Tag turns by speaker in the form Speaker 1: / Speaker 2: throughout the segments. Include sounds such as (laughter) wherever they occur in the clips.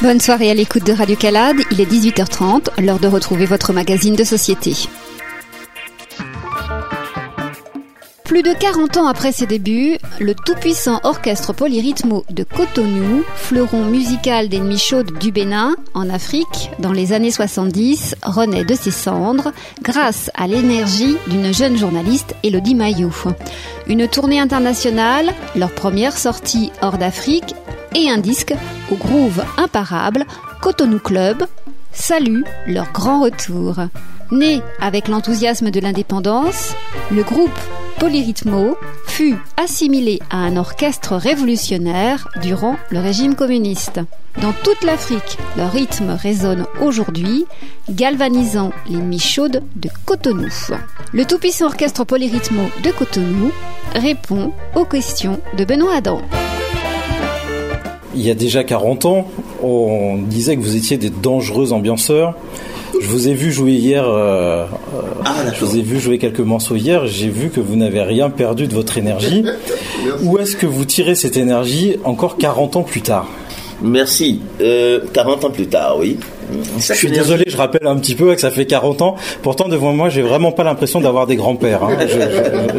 Speaker 1: Bonne soirée à l'écoute de Radio Calade, il est 18h30, l'heure de retrouver votre magazine de société. Plus de 40 ans après ses débuts, le tout-puissant orchestre polyrythmo de Cotonou, fleuron musical d'ennemis chaudes du Bénin, en Afrique, dans les années 70, renaît de ses cendres grâce à l'énergie d'une jeune journaliste, Elodie Mayou. Une tournée internationale, leur première sortie hors d'Afrique et un disque au groove imparable, Cotonou Club, salue leur grand retour. Né avec l'enthousiasme de l'indépendance, le groupe Polyrythmo fut assimilé à un orchestre révolutionnaire durant le régime communiste. Dans toute l'Afrique, leur rythme résonne aujourd'hui, galvanisant les mi-chaudes de Cotonou. Le tout-puissant orchestre Polyrythmo de Cotonou répond aux questions de Benoît Adam
Speaker 2: il y a déjà 40 ans, on disait que vous étiez des dangereux ambianceurs. Je vous ai vu jouer hier, euh, ah, je vous ai vu jouer quelques morceaux hier, j'ai vu que vous n'avez rien perdu de votre énergie. (laughs) Où est-ce que vous tirez cette énergie encore 40 ans plus tard?
Speaker 3: Merci. Euh, 40 ans plus tard, oui.
Speaker 2: je suis désolé, je rappelle un petit peu que ça fait 40 ans. Pourtant, devant moi, j'ai vraiment pas l'impression d'avoir des grands-pères. Hein.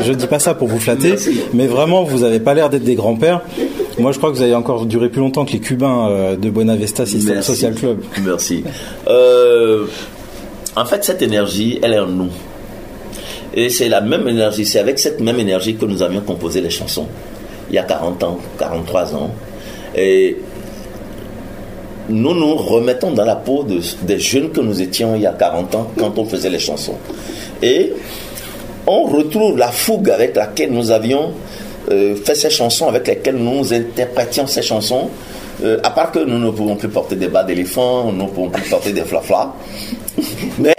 Speaker 2: Je, ne dis pas ça pour vous flatter, mais vraiment, vous n'avez pas l'air d'être des grands-pères. Moi, je crois que vous avez encore duré plus longtemps que les Cubains euh, de Buenavesta System Social Club.
Speaker 3: Merci. Euh, en fait, cette énergie, elle est en nous. Et c'est la même énergie, c'est avec cette même énergie que nous avions composé les chansons. Il y a 40 ans, 43 ans. Et nous nous remettons dans la peau des jeunes que nous étions il y a 40 ans quand on faisait les chansons. Et on retrouve la fougue avec laquelle nous avions euh, fait ces chansons, avec lesquelles nous interprétions ces chansons. Euh, à part que nous ne pouvons plus porter des bas d'éléphant, nous ne pouvons plus porter des flaflas. (laughs) Mais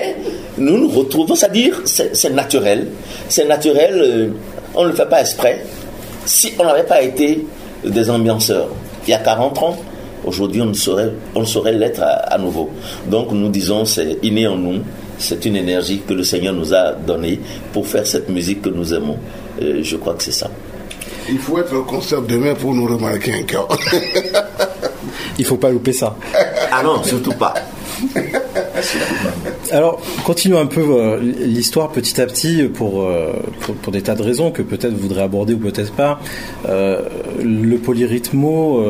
Speaker 3: nous nous retrouvons, c'est-à-dire c'est naturel. C'est naturel, euh, on ne le fait pas exprès. Si on n'avait pas été des ambianceurs il y a 40 ans, Aujourd'hui, on ne saurait, saurait l'être à, nouveau. Donc, nous disons, c'est inné en nous. C'est une énergie que le Seigneur nous a donnée pour faire cette musique que nous aimons. je crois que c'est ça.
Speaker 4: Il faut être au concert demain pour nous remarquer encore. (laughs)
Speaker 2: Il faut pas louper ça.
Speaker 3: Ah non, surtout pas.
Speaker 2: Alors, continuons un peu euh, l'histoire petit à petit pour, euh, pour, des tas de raisons que peut-être vous voudrez aborder ou peut-être pas. Euh, le polyrythmo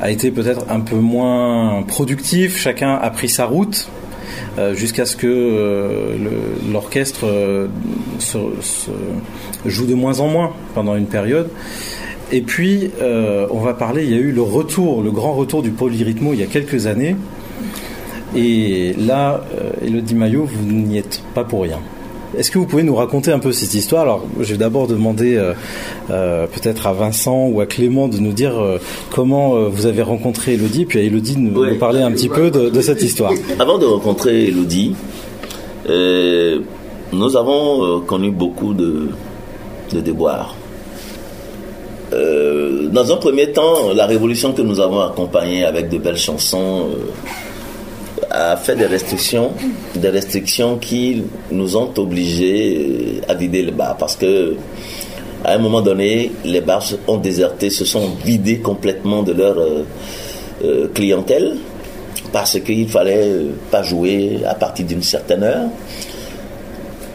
Speaker 2: a été peut-être un peu moins productif, chacun a pris sa route. Jusqu'à ce que l'orchestre joue de moins en moins pendant une période. Et puis, on va parler, il y a eu le retour, le grand retour du polyrythmo il y a quelques années. Et là, euh, Elodie Maillot, vous n'y êtes pas pour rien. Est-ce que vous pouvez nous raconter un peu cette histoire? Alors, je vais d'abord demander euh, euh, peut-être à Vincent ou à Clément de nous dire comment vous avez rencontré Elodie, puis à Elodie de nous, parler un petit peu de, cette histoire. (laughs)
Speaker 3: Avant de rencontrer Elodie, nous avons connu beaucoup de, de déboires. dans un premier temps, la révolution que nous avons accompagnée avec de belles chansons a fait des restrictions, des restrictions qui nous ont obligés euh, à vider les bars parce que à un moment donné, les bars ont déserté, se sont vidés complètement de leur euh, euh, clientèle parce qu'il fallait pas jouer à partir d'une certaine heure.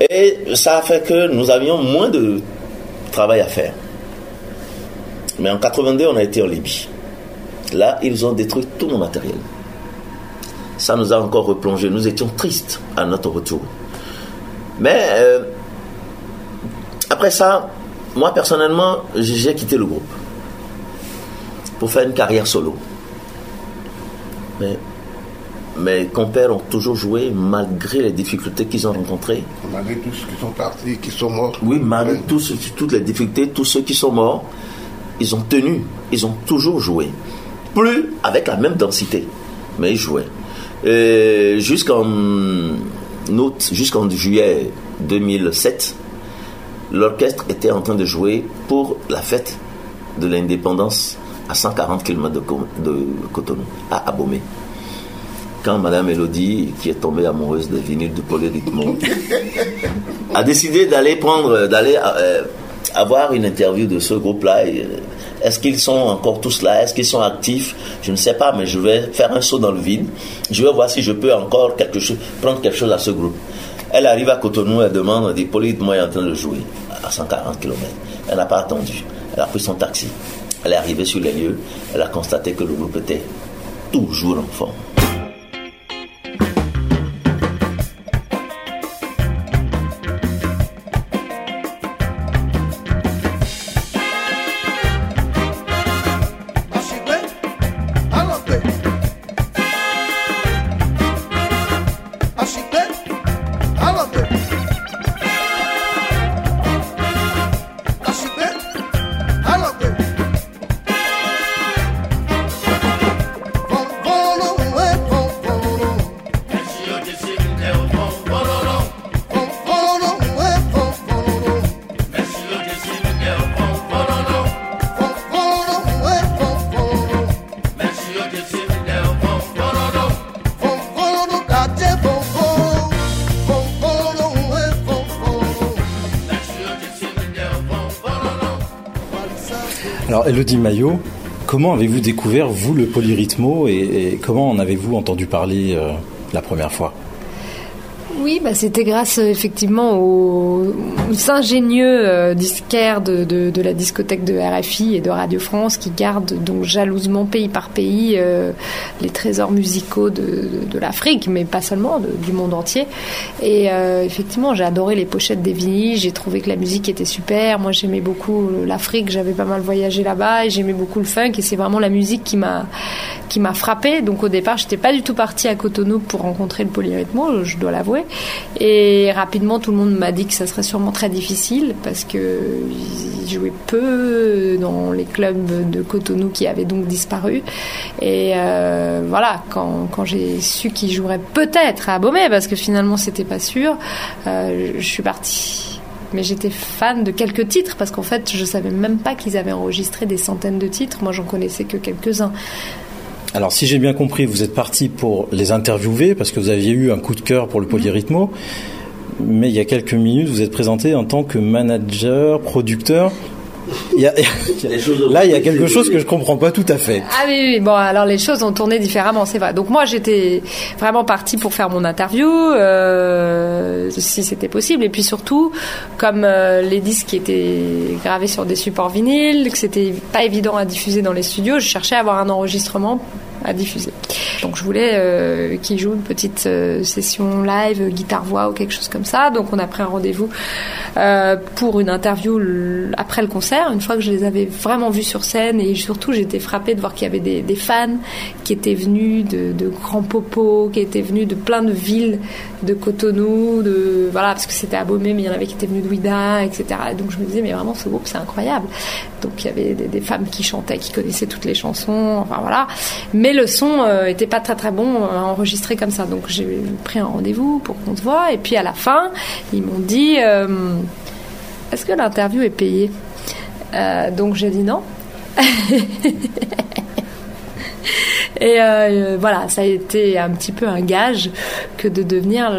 Speaker 3: Et ça a fait que nous avions moins de travail à faire. Mais en 82, on a été en Libye. Là, ils ont détruit tout mon matériel ça nous a encore replongé. Nous étions tristes à notre retour. Mais euh, après ça, moi personnellement, j'ai quitté le groupe pour faire une carrière solo. Mais mes compères ont toujours joué malgré les difficultés qu'ils ont rencontrées.
Speaker 4: Malgré tous ceux qui sont partis, qui sont morts.
Speaker 3: Oui, malgré tous, toutes les difficultés, tous ceux qui sont morts, ils ont tenu, ils ont toujours joué. Plus avec la même densité, mais ils jouaient. Jusqu'en août, jusqu'en juillet 2007, l'orchestre était en train de jouer pour la fête de l'indépendance à 140 km de, Cotonou, à Abomey. Quand Madame Elodie, qui est tombée amoureuse des vinyles de Polyrythmo, a décidé d'aller prendre, d'aller euh, avoir une interview de ce groupe-là. Est-ce qu'ils sont encore tous là? Est-ce qu'ils sont actifs? Je ne sais pas, mais je vais faire un saut dans le vide. Je vais voir si je peux encore prendre quelque chose à ce groupe. Elle arrive à Cotonou, elle demande, elle dit, moi est en train de jouer à 140 km. Elle n'a pas attendu. Elle a pris son taxi. Elle est arrivée sur les lieux. Elle a constaté que le groupe était toujours en forme.
Speaker 2: Alors, Elodie Maillot, comment avez-vous découvert, vous, le polyrythmo et, comment en avez-vous entendu parler euh, la première fois?
Speaker 5: Oui, bah, c'était grâce effectivement aux, ingénieux euh, disquaires de, la discothèque de RFI et de Radio France qui gardent donc jalousement pays par pays euh, les trésors musicaux de, de l'Afrique, mais pas seulement, du monde entier. Et euh, effectivement, j'ai adoré les pochettes des vinyles, j'ai trouvé que la musique était super. Moi, j'aimais beaucoup l'Afrique, j'avais pas mal voyagé là-bas et j'aimais beaucoup le funk et c'est vraiment la musique qui m'a qui m'a frappé. Donc au départ, j'étais pas du tout partie à Cotonou pour rencontrer le polyrythmo, je dois l'avouer. Et rapidement, tout le monde m'a dit que ça serait sûrement très difficile parce que jouaient peu dans les clubs de Cotonou qui avaient donc disparu. Et euh, voilà, quand, j'ai su qu'ils joueraient peut-être à Abomey, parce que finalement c'était pas sûr, euh, je suis partie. Mais j'étais fan de quelques titres parce qu'en fait je savais même pas qu'ils avaient enregistré des centaines de titres. Moi j'en connaissais que quelques-uns
Speaker 2: alors, si j'ai bien compris, vous êtes parti pour les interviewer parce que vous aviez eu un coup de cœur pour le polyrythmo. Mais il y a quelques minutes, vous êtes présenté en tant que manager, producteur. Là, il y a quelque chose que je comprends pas tout à fait.
Speaker 5: Ah oui, oui, bon, alors les choses ont tourné différemment, c'est vrai. Donc moi, j'étais vraiment partie pour faire mon interview, euh, si c'était possible, et puis surtout, comme euh, les disques étaient gravés sur des supports vinyles, que c'était pas évident à diffuser dans les studios, je cherchais à avoir un enregistrement à diffuser. Donc je voulais euh, qu'il joue une petite euh, session live, guitare-voix ou quelque chose comme ça. Donc on a pris un rendez-vous euh, pour une interview après le concert, une fois que je les avais vraiment vus sur scène et surtout j'étais frappée de voir qu'il y avait des, fans qui étaient venus de, de Grand qui étaient venus de plein de villes, de Cotonou, de voilà parce que c'était Abomey, mais il y en avait qui étaient venus de Ouida, etc. Et donc je me disais mais vraiment ce groupe c'est incroyable. Donc il y avait des, des, femmes qui chantaient, qui connaissaient toutes les chansons, enfin voilà. Mais le son euh, était pas très très bon à enregistrer comme ça. Donc j'ai pris un rendez-vous pour qu'on se voit. Et puis à la fin, ils m'ont dit euh, Est-ce que l'interview est payée? Euh, Donc j'ai dit non. (laughs) Et voilà, ça a été un petit peu un gage que de devenir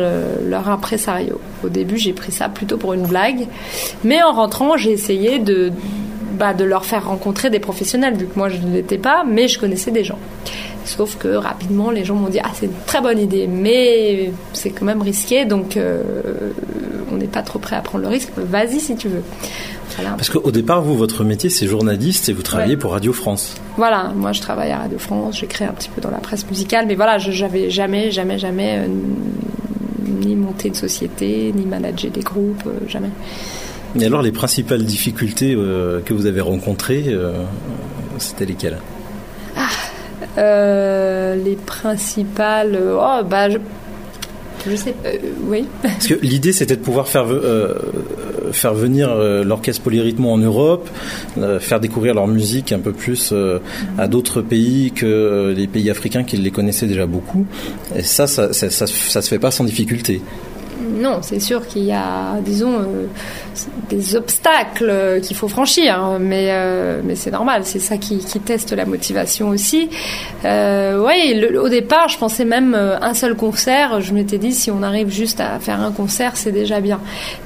Speaker 5: leur impresario. Au début, j'ai pris ça plutôt pour une blague, mais en rentrant, j'ai essayé de, bah, de leur faire rencontrer des professionnels, vu que moi je ne l'étais pas, mais je connaissais des gens. Sauf que rapidement, les gens m'ont dit Ah, c'est une très bonne idée, mais c'est quand même risqué, donc euh, on n'est pas trop prêt à prendre le risque. Vas-y si tu veux.
Speaker 2: Parce qu'au départ, vous, votre métier, c'est journaliste et vous travaillez pour Radio France.
Speaker 5: Voilà, moi je travaille à Radio France, créé un petit peu dans la presse musicale, mais voilà, je n'avais jamais, jamais, jamais euh, ni monté de société, ni managé des groupes, euh, jamais.
Speaker 2: Et alors, les principales difficultés que vous avez rencontrées, c'était lesquelles?
Speaker 5: Ah, euh, les principales. Oh, bah, je, je sais, euh, oui. (laughs)
Speaker 2: Parce que l'idée, c'était de pouvoir faire, euh, faire venir l'orchestre Polyrythmo en Europe, faire découvrir leur musique un peu plus à d'autres pays que les pays africains qui les connaissaient déjà beaucoup. Et ça, ça, ça, ça, se fait pas sans difficulté.
Speaker 5: Non, c'est sûr qu'il y a, disons, euh, des obstacles qu'il faut franchir, hein, mais, euh, mais c'est normal, c'est ça qui, qui, teste la motivation aussi. Euh, oui, au départ, je pensais même un seul concert, je m'étais dit si on arrive juste à faire un concert, c'est déjà bien.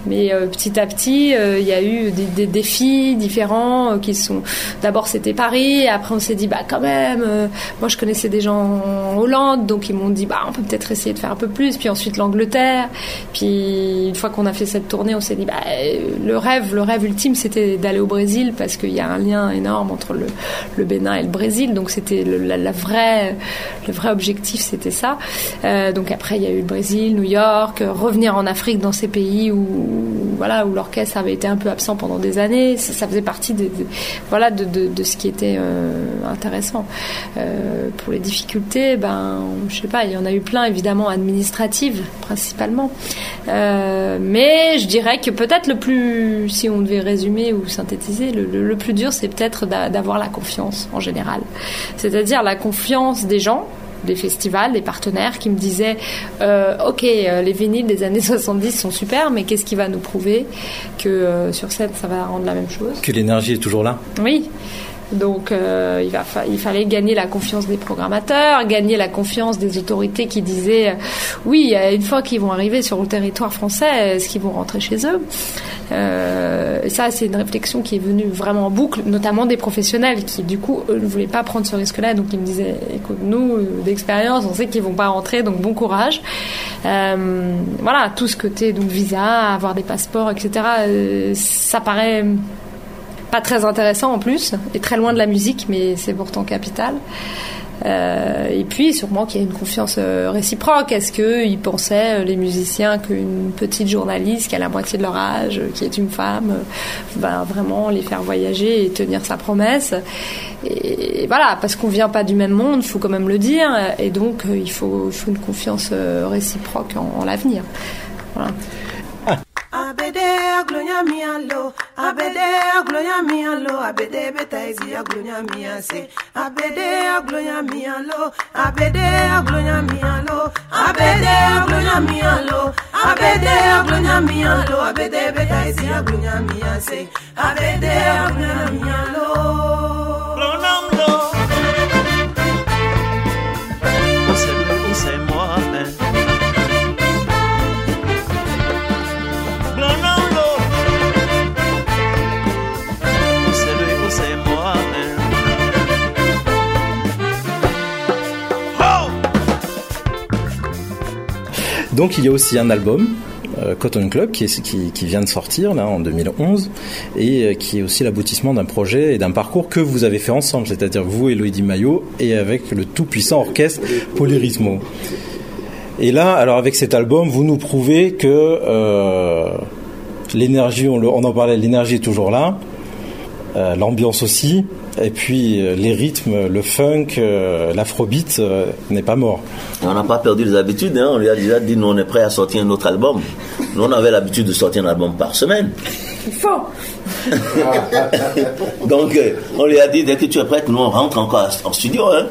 Speaker 5: Mais petit à petit, il y a eu des, des défis différents qui sont. D'abord, c'était Paris, après, on s'est dit, bah quand même, moi je connaissais des gens en Hollande, donc ils m'ont dit, bah on peut peut-être essayer de faire un peu plus, puis ensuite l'Angleterre. Puis une fois qu'on a fait cette tournée, on s'est dit, bah, le rêve, le rêve ultime, c'était d'aller au Brésil parce qu'il y a un lien énorme entre le, le Bénin et le Brésil. Donc c'était la, la, vraie, le vrai objectif, c'était ça. Euh, donc après, il y a eu le Brésil, New York, revenir en Afrique dans ces pays où, voilà, où l'orchestre avait été un peu absent pendant des années. Ça, faisait partie de, voilà, de, de, ce qui était euh, intéressant. Euh, pour les difficultés, ben, je sais pas, il y en a eu plein, évidemment, administratives principalement. Euh, mais je dirais que peut-être le plus, si on devait résumer ou synthétiser, le, le, le plus dur, c'est peut-être d'avoir la confiance en général. C'est-à-dire la confiance des gens, des festivals, des partenaires qui me disaient euh, Ok, euh, les vinyles des années (laughs) 70 sont super, mais qu'est-ce qui va nous prouver que euh, sur scène ça va rendre la même chose?
Speaker 2: Que l'énergie est toujours là?
Speaker 5: Oui. Donc euh, il, fallait gagner la confiance des programmateurs, gagner la confiance des autorités qui disaient euh, oui, une fois qu'ils vont arriver sur le territoire français, est-ce qu'ils vont rentrer chez eux? Euh, Ça, c'est une réflexion qui est venue vraiment en boucle, notamment des professionnels qui, du coup, ne voulaient pas prendre ce risque-là. Donc ils me disaient, écoute, nous, d'expérience, on sait qu'ils vont pas rentrer, donc bon courage. Euh, voilà, tout ce côté, donc visa, avoir des passeports, etc., euh, ça paraît pas très intéressant en plus, et très loin de la musique, mais c'est pourtant capital. Euh, et puis sûrement qu'il y a une confiance euh, réciproque. Est-ce qu'ils pensaient, euh, les musiciens, qu'une petite journaliste qui a la moitié de leur âge, qui est une femme, va vraiment les faire voyager et tenir sa promesse? Et voilà, parce qu'on vient pas du même monde, faut quand même le dire, et donc il faut, il faut une confiance réciproque en, en l'avenir. Voilà. abede aglonya mi alo. Abede aglonya mi alo. Abede betaizi izi aglonya mi ase. Abede aglonya mi alo. Abede aglonya mi alo. Abede aglonya mi alo. Abede aglonya mi alo. Abede beta izi mi ase. Abede aglonya mi alo.
Speaker 2: Donc il y a aussi un album, euh, Cotton Club, qui, vient de sortir là en 2011 et euh, qui est aussi l'aboutissement d'un projet et d'un parcours que vous avez fait ensemble, c'est-à-dire vous et Loïdi Maillot et avec le tout-puissant orchestre Polyrismo. Et là, alors avec cet album, vous nous prouvez que euh, l'énergie, on, en parlait, l'énergie est toujours là, l'ambiance aussi, et puis euh, les rythmes, le funk, euh, l'afrobeat euh, n'est pas mort.
Speaker 3: On n'a pas perdu les habitudes, hein. on lui a déjà dit nous on est prêt à sortir un autre album. Nous on avait l'habitude de sortir un album par semaine.
Speaker 5: Il faut (laughs)
Speaker 3: Donc on lui a dit dès que tu es prête, nous on rentre encore en studio. Hein.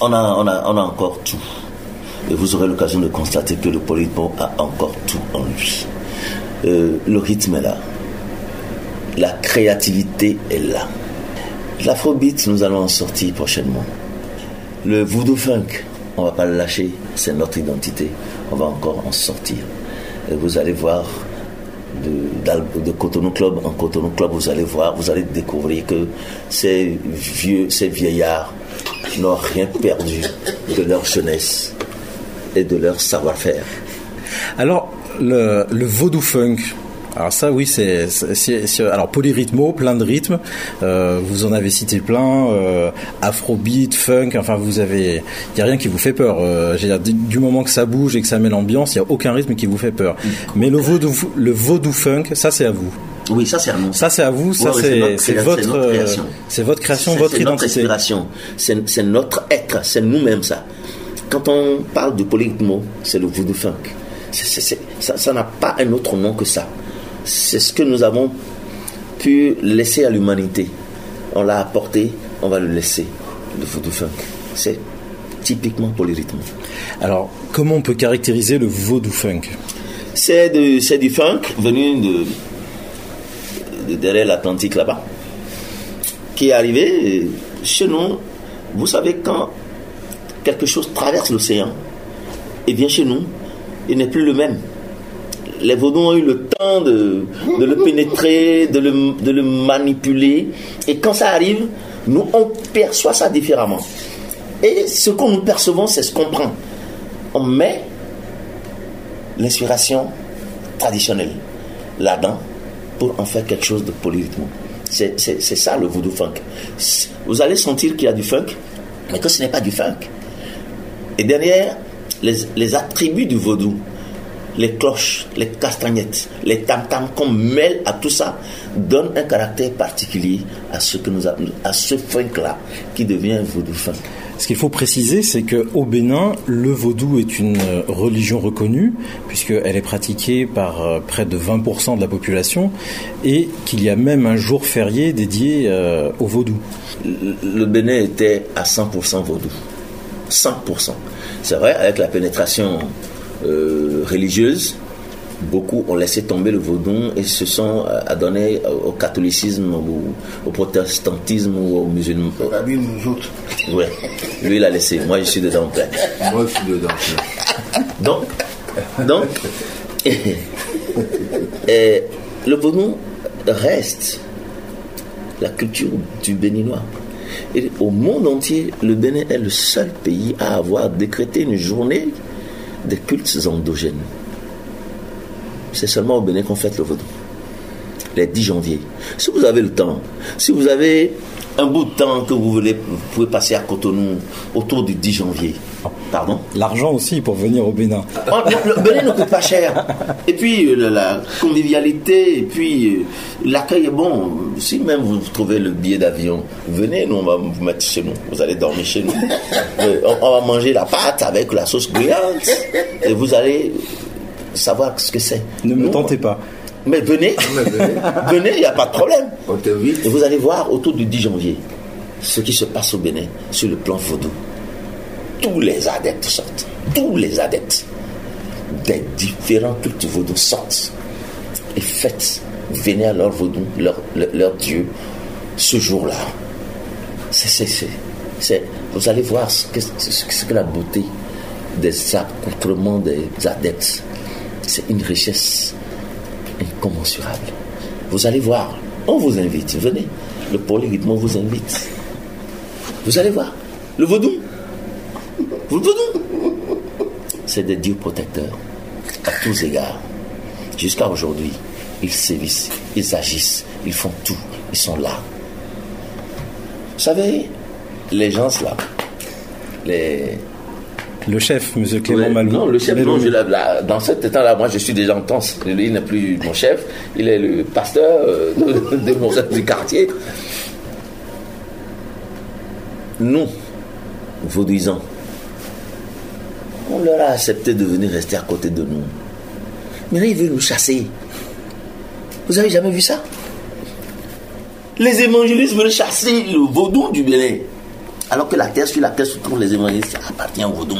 Speaker 3: on, a, on, a, on a encore tout. Et vous aurez l'occasion de constater que le polypo a encore tout en lui. le rythme est là. La créativité est là. L'afrobeat, nous allons en sortir prochainement. Le voodoo funk, on va pas le lâcher, c'est notre identité. On va encore en sortir. Et vous allez voir de, Cotonou Club en Cotonou Club, vous allez voir, vous allez découvrir que ces vieillards n'ont rien perdu de leur jeunesse et de leur savoir-faire.
Speaker 2: Alors, le, le vaudou funk, alors ça, oui, c'est alors polyrythmo, plein de rythmes. Euh, vous en avez cité plein, euh, afrobeat, funk. Enfin, vous avez, il y a rien qui vous fait peur. Euh, dire, du moment que ça bouge et que ça met l'ambiance, il y a aucun rythme qui vous fait peur. Mais le vaudou, le vaudou funk, ça c'est à vous.
Speaker 3: Oui, ça c'est à nous.
Speaker 2: Ça c'est à vous, ça c'est votre, c'est votre création, votre identité.
Speaker 3: Notre inspiration, c'est notre être, c'est nous-mêmes ça. Quand on parle de polyrythmo, c'est le voodoo funk. ça n'a pas un autre nom que ça c'est ce que nous avons pu laisser à l'humanité. On l'a apporté, on va le laisser, le voodoo funk. C'est typiquement polyrythme.
Speaker 2: Alors, comment on peut caractériser le vaudou funk?
Speaker 3: C'est de- c'est du funk venu de, de derrière l'Atlantique là-bas, qui est arrivé chez nous. Vous savez, quand quelque chose traverse l'océan et vient chez nous, il n'est plus le même. Les vaudous ont eu le temps de, le pénétrer, de le, de le manipuler. Et quand ça arrive, nous, on perçoit ça différemment. Et ce que nous percevons, c'est ce qu'on prend. On met l'inspiration traditionnelle là-dedans pour en faire quelque chose de polyrythme. C'est ça le voodoo funk. Vous allez sentir qu'il y a du funk, mais que ce n'est pas du funk. Et derrière, les, les attributs du vaudou, les cloches, les castagnettes, les tam-tams qu'on mêle à tout ça, donnent un caractère particulier à ce que nous appelons, à ce funk-là, qui devient voodoo funk.
Speaker 2: Ce qu'il faut préciser, c'est qu'au Bénin, le vaudou est une euh, religion reconnue, puisqu'elle est pratiquée par euh, près de 20% de la population, et qu'il y a même un jour férié dédié euh, au vaudou.
Speaker 3: le Bénin était à 100% vaudou. 100%. C'est vrai, avec la pénétration euh, religieuse, beaucoup ont laissé tomber le vaudou et se sont euh, adonnés au catholicisme, au, au protestantisme ou au musulman.
Speaker 4: C'est-à-dire nous autres.
Speaker 3: Ouais, lui il a laissé, moi je suis dedans.
Speaker 6: Moi, je suis dedans.
Speaker 3: Donc, donc (laughs) et le vaudou reste la culture du béninois. Et au monde entier, le Bénin est le seul pays à avoir décrété une journée des cultes endogènes. C'est seulement au Bénin qu'on fête le vaudou. Les 10 janvier. Si vous avez le temps, si vous avez un bout de temps que vous voulez, vous pouvez passer à Cotonou autour du 10 janvier. Pardon
Speaker 2: L'argent aussi pour venir au Bénin.
Speaker 3: Oh, le le Bénin ne coûte pas cher. Et puis euh, la, la convivialité, et puis euh, l'accueil est bon. Si même vous trouvez le billet d'avion, venez, nous on va vous mettre chez nous. Vous allez dormir chez nous. (laughs) Euh, on, on va manger la pâte avec la sauce bruyante. Et vous allez savoir ce que c'est.
Speaker 2: Ne me tentez pas. (laughs)
Speaker 3: Mais venez, venez, il n'y a pas de problème. Et vous allez voir autour du 10 janvier ce qui se passe au Bénin sur le plan vaudou. Tous les adeptes sortent. Tous les adeptes des différents cultes vaudou sortent et fêtent, venez à leur vaudou, leur, leur, leur Dieu, ce jour-là. C'est, vous allez voir ce que, ce que- ce que la beauté des accoutrements des adeptes. C'est une richesse incommensurable. Vous allez voir, on vous invite, venez. Le polyrythme vous invite. Vous allez voir, le vaudou, le vaudou, c'est des dieux protecteurs à tous égards. Jusqu'à aujourd'hui, ils sévissent, ils agissent, ils font tout, ils sont là. Vous savez, les gens là, les,
Speaker 2: Le chef, Monsieur Clément Malou.
Speaker 3: Non, le chef,
Speaker 2: Malou.
Speaker 3: non, je dans cet état-là, moi je suis déjà en. Lui, il n'est plus mon chef, il est le pasteur euh, de, (laughs) de mon du quartier. Nous, vaudouisants, on leur a accepté de venir rester à côté de nous. Mais là, ils veulent nous chasser. Vous avez jamais vu ça? Les évangélistes veulent chasser le vaudou du Bénin. Alors que la terre sur laquelle se trouvent les évangélistes appartient au vaudou.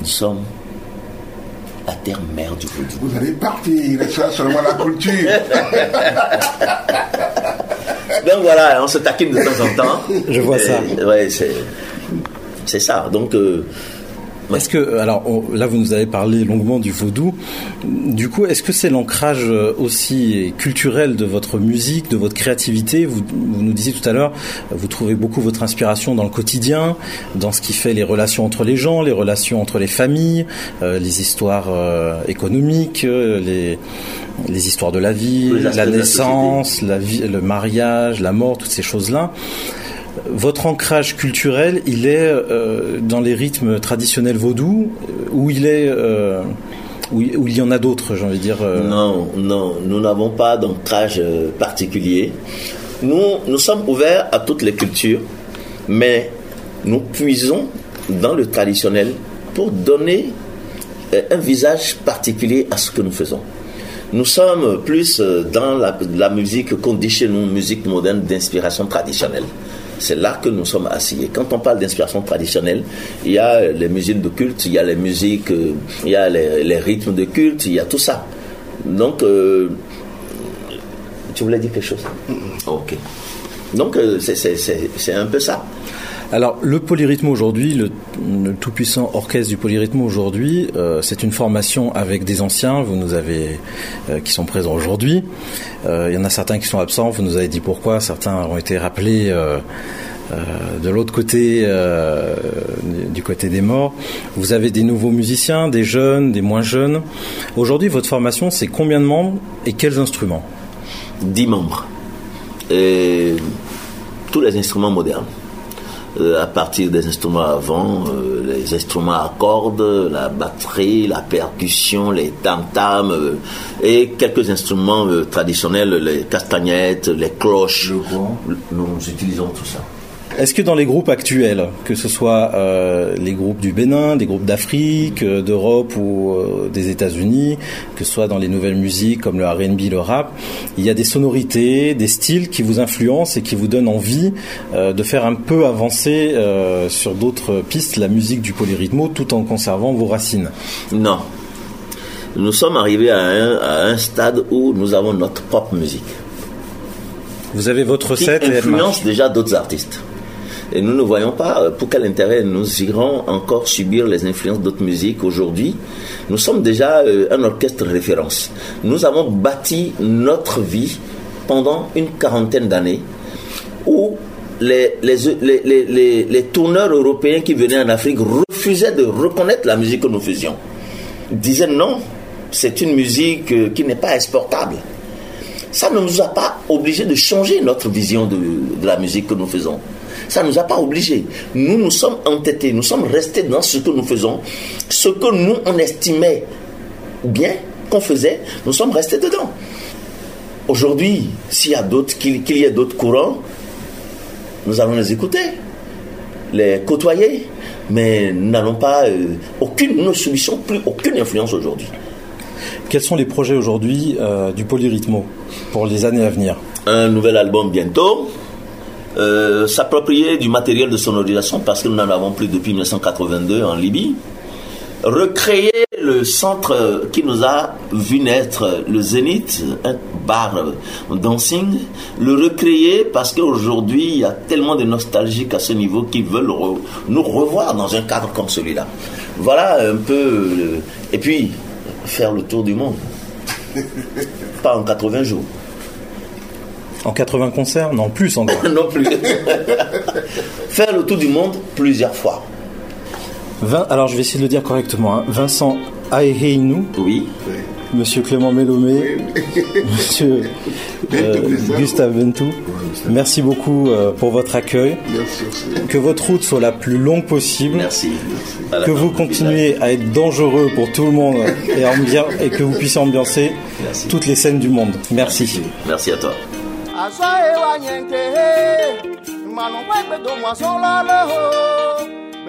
Speaker 3: Nous sommes la terre mère du vaudou.
Speaker 4: Vous allez partir, il restera seulement la culture. (laughs)
Speaker 3: Donc voilà, on se taquine de temps en temps.
Speaker 2: Je vois ça.
Speaker 3: Ouais, c'est ça. Donc, euh,
Speaker 2: Est-ce que, alors on- là vous nous avez parlé longuement du vaudou, du coup est-ce que c'est l'ancrage euh, aussi culturel de votre musique, de votre créativité? Vous, vous nous disiez tout à l'heure, vous trouvez beaucoup votre inspiration dans le quotidien, dans ce qui fait les relations entre les gens, les relations entre les familles, euh, les histoires euh, économiques, les, les histoires de la vie, la naissance, la vie, le mariage, la mort, toutes ces choses-là. Votre ancrage culturel, il est euh, dans les rythmes traditionnels vaudous ou il est euh, où, il- y en a d'autres, j'ai envie de dire. euh,
Speaker 3: non, non, nous n'avons pas d'ancrage particulier. Nous, nous sommes ouverts à toutes les cultures, mais nous puisons dans le traditionnel pour donner un visage particulier à ce que nous faisons. Nous sommes plus dans la, la musique qu'on dit chez nous, musique moderne d'inspiration traditionnelle. C'est là que nous sommes assis. Et quand on parle d'inspiration traditionnelle, il y a les musiques de culte, il y a les musiques, euh, il y a les, rythmes de culte, il y a tout ça. Donc, euh, tu voulais dire quelque chose? Ok. Donc, euh, c'est un peu ça.
Speaker 2: Alors, le polyrythme aujourd'hui, le, tout-puissant orchestre du polyrythme aujourd'hui, euh, c'est une formation avec des anciens, vous nous avez, euh, qui sont présents aujourd'hui. Euh, il y en a certains qui sont absents, vous nous avez dit pourquoi, certains ont été rappelés de l'autre côté, du côté des morts. Vous avez des nouveaux musiciens, des jeunes, des moins jeunes. Aujourd'hui, votre formation, c'est combien de membres et quels instruments?
Speaker 3: Dix membres. Et tous les instruments modernes. Euh, à partir des instruments avant, euh, les instruments à cordes, la batterie, la percussion, les tam-tams euh, et quelques instruments traditionnels, les castagnettes, les cloches. Nous utilisons tout ça.
Speaker 2: Est-ce que dans les groupes actuels, que ce soit euh, les groupes du Bénin, des groupes d'Afrique, euh, d'Europe ou euh, des États-Unis, que ce soit dans les nouvelles musiques comme le R&B, le rap, il y a des sonorités, des styles qui vous influencent et qui vous donnent envie de faire un peu avancer sur d'autres pistes la musique du polyrythmo tout en conservant vos racines
Speaker 3: Non. Nous sommes arrivés à un, à un stade où nous avons notre propre musique.
Speaker 2: Vous avez votre recette
Speaker 3: qui influence déjà d'autres artistes. Et nous ne voyons pas euh, pour quel intérêt nous irons encore subir les influences d'autres musiques aujourd'hui. Nous sommes déjà euh, un orchestre référence. Nous avons bâti notre vie pendant une quarantaine d'années où les, les, tourneurs européens qui venaient en Afrique refusaient de reconnaître la musique que nous faisions. Ils disaient non, c'est une musique euh, qui n'est pas exportable. Ça ne nous a pas obligés de changer notre vision de la musique que nous faisons. Ça ne nous a pas obligés. Nous nous sommes entêtés, nous sommes restés dans ce que nous faisons, ce que nous on estimait bien qu'on faisait, nous sommes restés dedans. Aujourd'hui, s'il y a d'autres, qu'il y ait d'autres courants, nous allons les écouter, les côtoyer, mais nous n'allons pas, euh, aucune, nous ne subissons plus aucune influence aujourd'hui.
Speaker 2: Quels sont les projets aujourd'hui euh, du Polyrythmo pour les années à venir?
Speaker 3: Un nouvel album bientôt, euh, s'approprier du matériel de sonorisation parce que nous n'en avons plus depuis 1982 en Libye, recréer le centre qui nous a vu naître, le Zénith, un bar dancing, le recréer parce qu'aujourd'hui il y a tellement de nostalgiques à ce niveau qui veulent nous revoir dans un cadre comme celui-là. Voilà un peu. et puis, faire le tour du monde. Pas en 80 jours.
Speaker 2: En 80 concerts Non, plus encore. (laughs)
Speaker 3: non plus. Faire le tour du monde plusieurs fois.
Speaker 2: alors je vais essayer de le dire correctement. Hein. Vincent Aeheinu.
Speaker 3: Oui.
Speaker 2: Monsieur Clément Mélomé, (laughs) Monsieur euh, Gustave Ventou, merci beaucoup euh, pour votre accueil. Que votre route soit la plus longue possible.
Speaker 3: Merci.
Speaker 2: Que vous continuez à être dangereux pour tout le monde et, et que vous puissiez ambiancer toutes les scènes du monde. Merci.
Speaker 3: Merci à toi.
Speaker 7: aza ewa nye nke he. Mmanụ nwa egbedo nwa sọla leho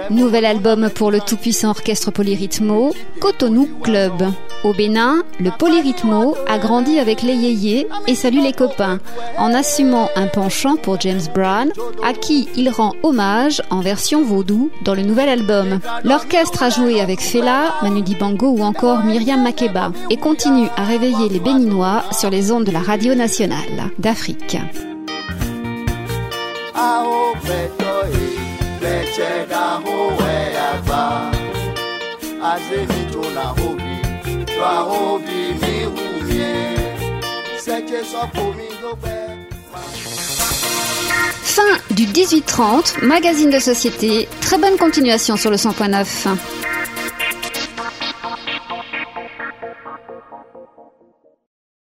Speaker 1: Nouvel album pour le tout-puissant orchestre Polyrythmo, Cotonou Club. Au Bénin, le Polyrythmo a grandi avec les yéyés et salue les copains, en assumant un penchant pour James Brown, à qui il rend hommage en version vaudou dans le nouvel album. L'orchestre a joué avec Fela, Manu Dibango ou encore Myriam Makeba et continue à réveiller les Béninois sur les ondes de la radio nationale d'Afrique. Fin du 1830, magazine de société. Très bonne continuation sur le 100.9.